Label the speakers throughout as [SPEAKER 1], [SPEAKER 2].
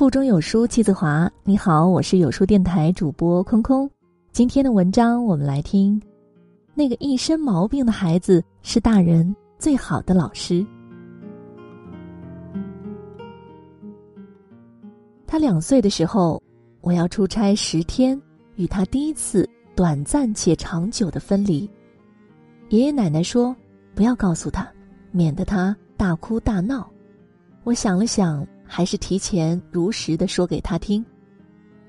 [SPEAKER 1] 腹中有书气自华。你好，我是有书电台主播空空。今天的文章我们来听：那个一身毛病的孩子是大人最好的老师。他两岁的时候，我要出差十天，与他第一次短暂且长久的分离。爷爷奶奶说：“不要告诉他，免得他大哭大闹。”我想了想，还是提前如实的说给他听。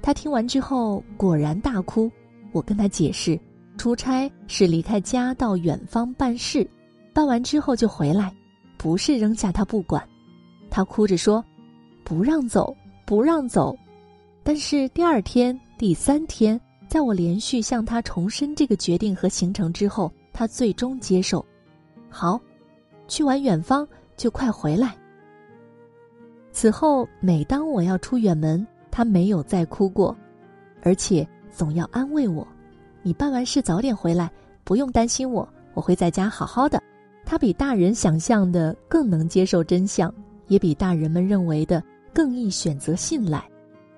[SPEAKER 1] 他听完之后果然大哭。我跟他解释，出差是离开家到远方办事，办完之后就回来，不是扔下他不管。他哭着说：“不让走。”不让走，但是第二天、第三天，在我连续向他重申这个决定和行程之后，他最终接受。好，去完远方就快回来。此后，每当我要出远门，他没有再哭过，而且总要安慰我：“你办完事早点回来，不用担心我，我会在家好好的。”他比大人想象的更能接受真相，也比大人们认为的。更易选择信赖，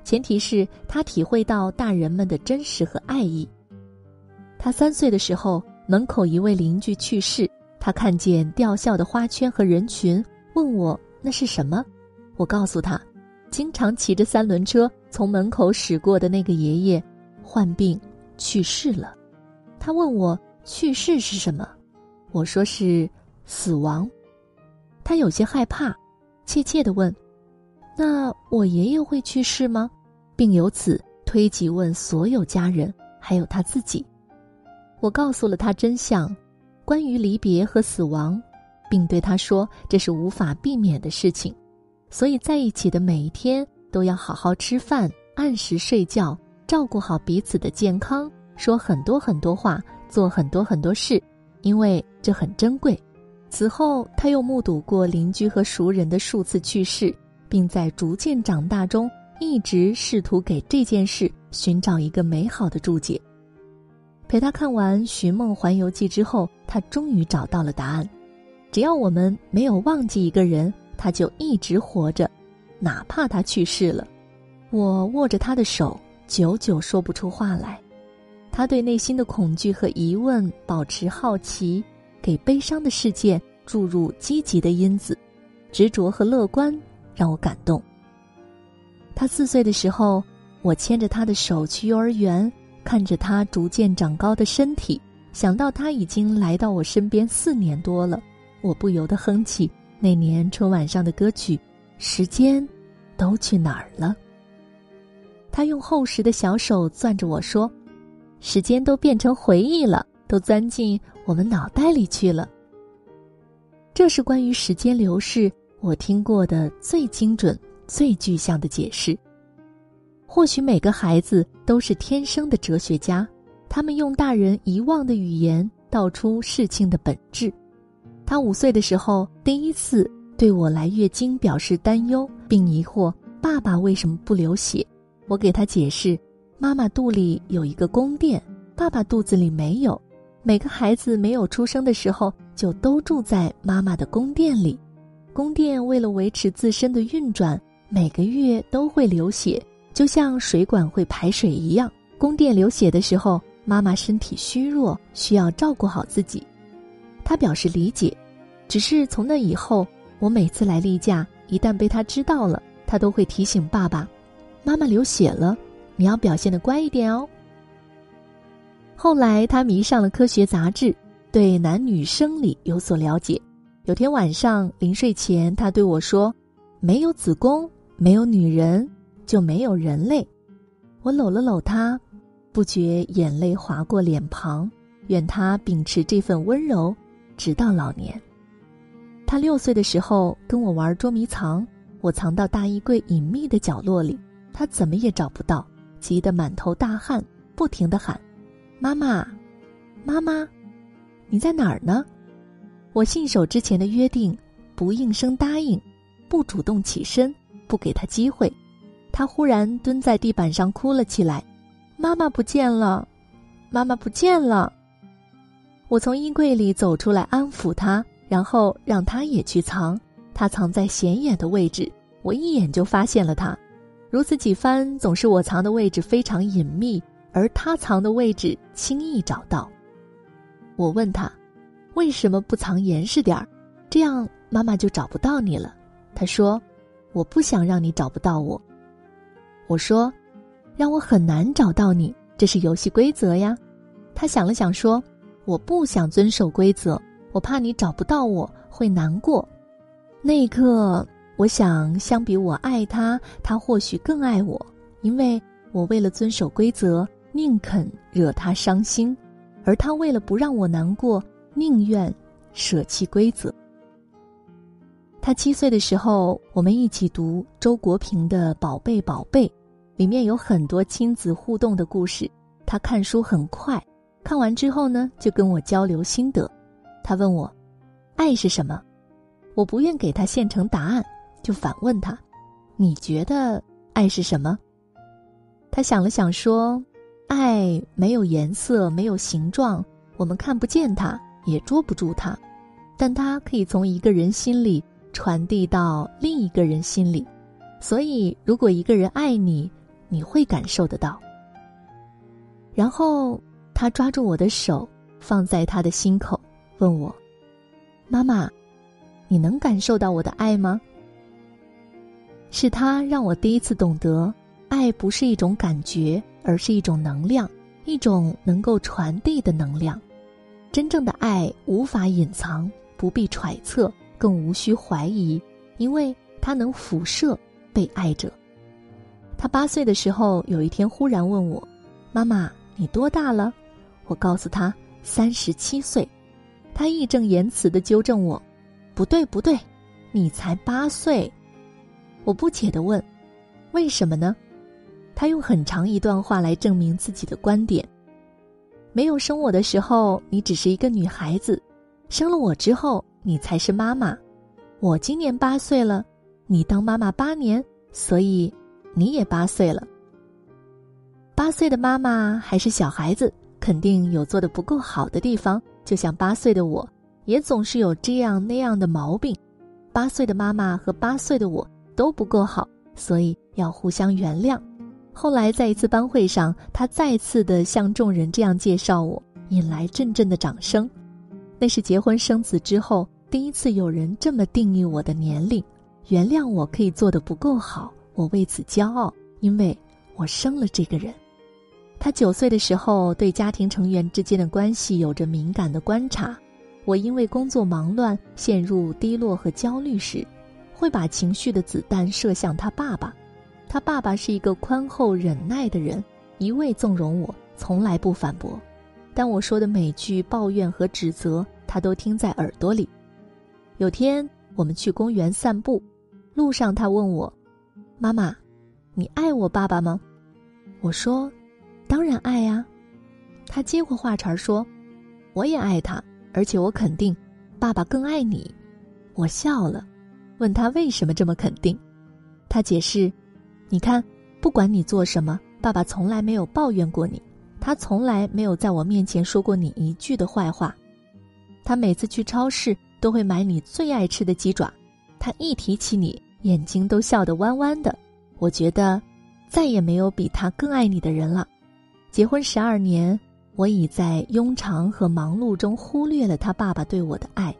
[SPEAKER 1] 前提是他体会到大人们的真实和爱意。他三岁的时候，门口一位邻居去世，他看见吊孝的花圈和人群，问我那是什么。我告诉他，经常骑着三轮车从门口驶过的那个爷爷，患病去世了。他问我去世是什么，我说是死亡。他有些害怕，怯怯地问。那我爷爷会去世吗？并由此推及问所有家人，还有他自己。我告诉了他真相，关于离别和死亡，并对他说这是无法避免的事情，所以在一起的每一天都要好好吃饭，按时睡觉，照顾好彼此的健康，说很多很多话，做很多很多事，因为这很珍贵。此后，他又目睹过邻居和熟人的数次去世。并在逐渐长大中，一直试图给这件事寻找一个美好的注解。陪他看完《寻梦环游记》之后，他终于找到了答案：只要我们没有忘记一个人，他就一直活着，哪怕他去世了。我握着他的手，久久说不出话来。他对内心的恐惧和疑问保持好奇，给悲伤的事件注入积极的因子，执着和乐观。让我感动。他四岁的时候，我牵着他的手去幼儿园，看着他逐渐长高的身体，想到他已经来到我身边四年多了，我不由得哼起那年春晚上的歌曲：“时间都去哪儿了？”他用厚实的小手攥着我说：“时间都变成回忆了，都钻进我们脑袋里去了。”这是关于时间流逝。我听过的最精准、最具象的解释。或许每个孩子都是天生的哲学家，他们用大人遗忘的语言道出事情的本质。他五岁的时候，第一次对我来月经表示担忧，并疑惑爸爸为什么不流血。我给他解释：妈妈肚里有一个宫殿，爸爸肚子里没有。每个孩子没有出生的时候，就都住在妈妈的宫殿里。宫殿为了维持自身的运转，每个月都会流血，就像水管会排水一样。宫殿流血的时候，妈妈身体虚弱，需要照顾好自己。他表示理解，只是从那以后，我每次来例假，一旦被他知道了，他都会提醒爸爸：“妈妈流血了，你要表现的乖一点哦。”后来他迷上了科学杂志，对男女生理有所了解。有天晚上临睡前，他对我说：“没有子宫，没有女人，就没有人类。”我搂了搂他，不觉眼泪划过脸庞。愿他秉持这份温柔，直到老年。他六岁的时候跟我玩捉迷藏，我藏到大衣柜隐秘的角落里，他怎么也找不到，急得满头大汗，不停的喊：“妈妈，妈妈，你在哪儿呢？”我信守之前的约定，不应声答应，不主动起身，不给他机会。他忽然蹲在地板上哭了起来：“妈妈不见了，妈妈不见了！”我从衣柜里走出来安抚他，然后让他也去藏。他藏在显眼的位置，我一眼就发现了他。如此几番，总是我藏的位置非常隐秘，而他藏的位置轻易找到。我问他，为什么不藏严实点儿？这样妈妈就找不到你了。他说：“我不想让你找不到我。”我说：“让我很难找到你，这是游戏规则呀。”他想了想说：“我不想遵守规则，我怕你找不到我会难过。”那一刻，我想，相比我爱他，他或许更爱我，因为我为了遵守规则，宁肯惹他伤心，而他为了不让我难过，宁愿舍弃规则。他七岁的时候，我们一起读周国平的《宝贝宝贝》，里面有很多亲子互动的故事。他看书很快，看完之后呢，就跟我交流心得。他问我：“爱是什么？”我不愿给他现成答案，就反问他：“你觉得爱是什么？”他想了想说：“爱没有颜色，没有形状，我们看不见它，也捉不住它，但它可以从一个人心里。”传递到另一个人心里，所以如果一个人爱你，你会感受得到。然后他抓住我的手，放在他的心口，问我：“妈妈，你能感受到我的爱吗？”是他让我第一次懂得，爱不是一种感觉，而是一种能量，一种能够传递的能量。真正的爱无法隐藏，不必揣测。更无需怀疑，因为他能辐射被爱者。他八岁的时候，有一天忽然问我：“妈妈，你多大了？”我告诉他：“三十七岁。”他义正言辞的纠正我：“不对，不对，你才八岁。”我不解的问：“为什么呢？”他用很长一段话来证明自己的观点：“没有生我的时候，你只是一个女孩子；生了我之后。”你才是妈妈，我今年八岁了，你当妈妈八年，所以你也八岁了。八岁的妈妈还是小孩子，肯定有做的不够好的地方，就像八岁的我，也总是有这样那样的毛病。八岁的妈妈和八岁的我都不够好，所以要互相原谅。后来在一次班会上，他再次的向众人这样介绍我，引来阵阵的掌声。那是结婚生子之后。第一次有人这么定义我的年龄，原谅我可以做的不够好，我为此骄傲，因为我生了这个人。他九岁的时候对家庭成员之间的关系有着敏感的观察，我因为工作忙乱陷入低落和焦虑时，会把情绪的子弹射向他爸爸。他爸爸是一个宽厚忍耐的人，一味纵容我，从来不反驳，但我说的每句抱怨和指责，他都听在耳朵里。有天我们去公园散步，路上他问我：“妈妈，你爱我爸爸吗？”我说：“当然爱呀。”他接过话茬说：“我也爱他，而且我肯定，爸爸更爱你。”我笑了，问他为什么这么肯定。他解释：“你看，不管你做什么，爸爸从来没有抱怨过你，他从来没有在我面前说过你一句的坏话。他每次去超市。”都会买你最爱吃的鸡爪，他一提起你，眼睛都笑得弯弯的。我觉得，再也没有比他更爱你的人了。结婚十二年，我已在庸常和忙碌中忽略了他爸爸对我的爱，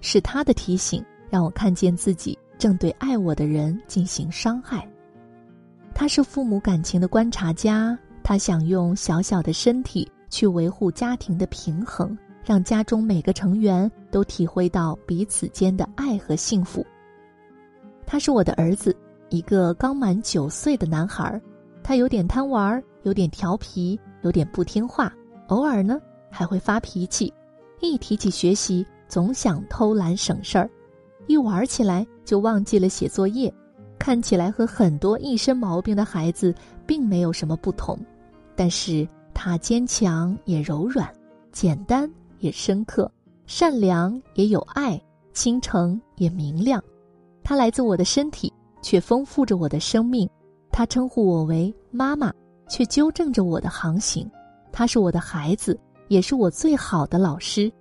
[SPEAKER 1] 是他的提醒让我看见自己正对爱我的人进行伤害。他是父母感情的观察家，他想用小小的身体去维护家庭的平衡。让家中每个成员都体会到彼此间的爱和幸福。他是我的儿子，一个刚满九岁的男孩。他有点贪玩，有点调皮，有点不听话，偶尔呢还会发脾气。一提起学习，总想偷懒省事儿，一玩起来就忘记了写作业。看起来和很多一身毛病的孩子并没有什么不同，但是他坚强也柔软，简单。也深刻，善良也有爱，倾城也明亮。他来自我的身体，却丰富着我的生命。他称呼我为妈妈，却纠正着我的航行。他是我的孩子，也是我最好的老师。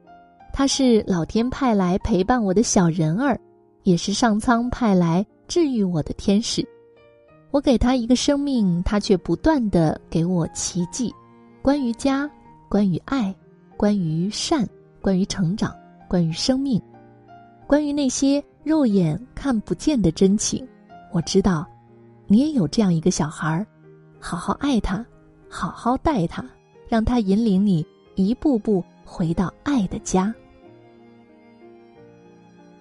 [SPEAKER 1] 他是老天派来陪伴我的小人儿，也是上苍派来治愈我的天使。我给他一个生命，他却不断的给我奇迹，关于家，关于爱，关于善，关于成长，关于生命，关于那些肉眼看不见的真情。我知道，你也有这样一个小孩儿，好好爱他，好好待他，让他引领你一步步回到爱的家。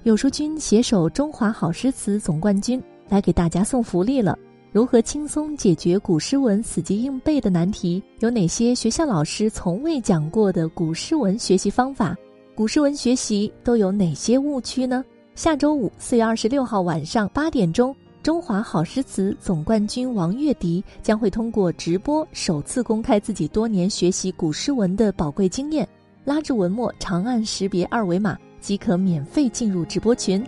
[SPEAKER 1] 有书君携手中华好诗词总冠军来给大家送福利了。如何轻松解决古诗文死记硬背的难题？有哪些学校老师从未讲过的古诗文学习方法？古诗文学习都有哪些误区呢？下周五四月二十六号晚上八点钟，中华好诗词总冠军王月迪将会通过直播首次公开自己多年学习古诗文的宝贵经验，拉至文末长按识别二维码即可免费进入直播群。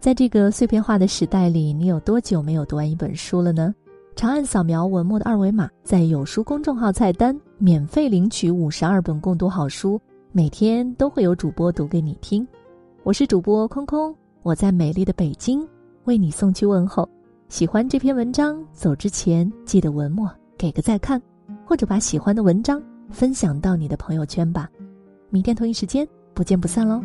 [SPEAKER 1] 在这个碎片化的时代里，你有多久没有读完一本书了呢？长按扫描文末的二维码，在有书公众号菜单免费领取五十二本共读好书，每天都会有主播读给你听。我是主播空空，我在美丽的北京为你送去问候。喜欢这篇文章，走之前记得文末给个再看，或者把喜欢的文章分享到你的朋友圈吧。明天同一时间不见不散喽。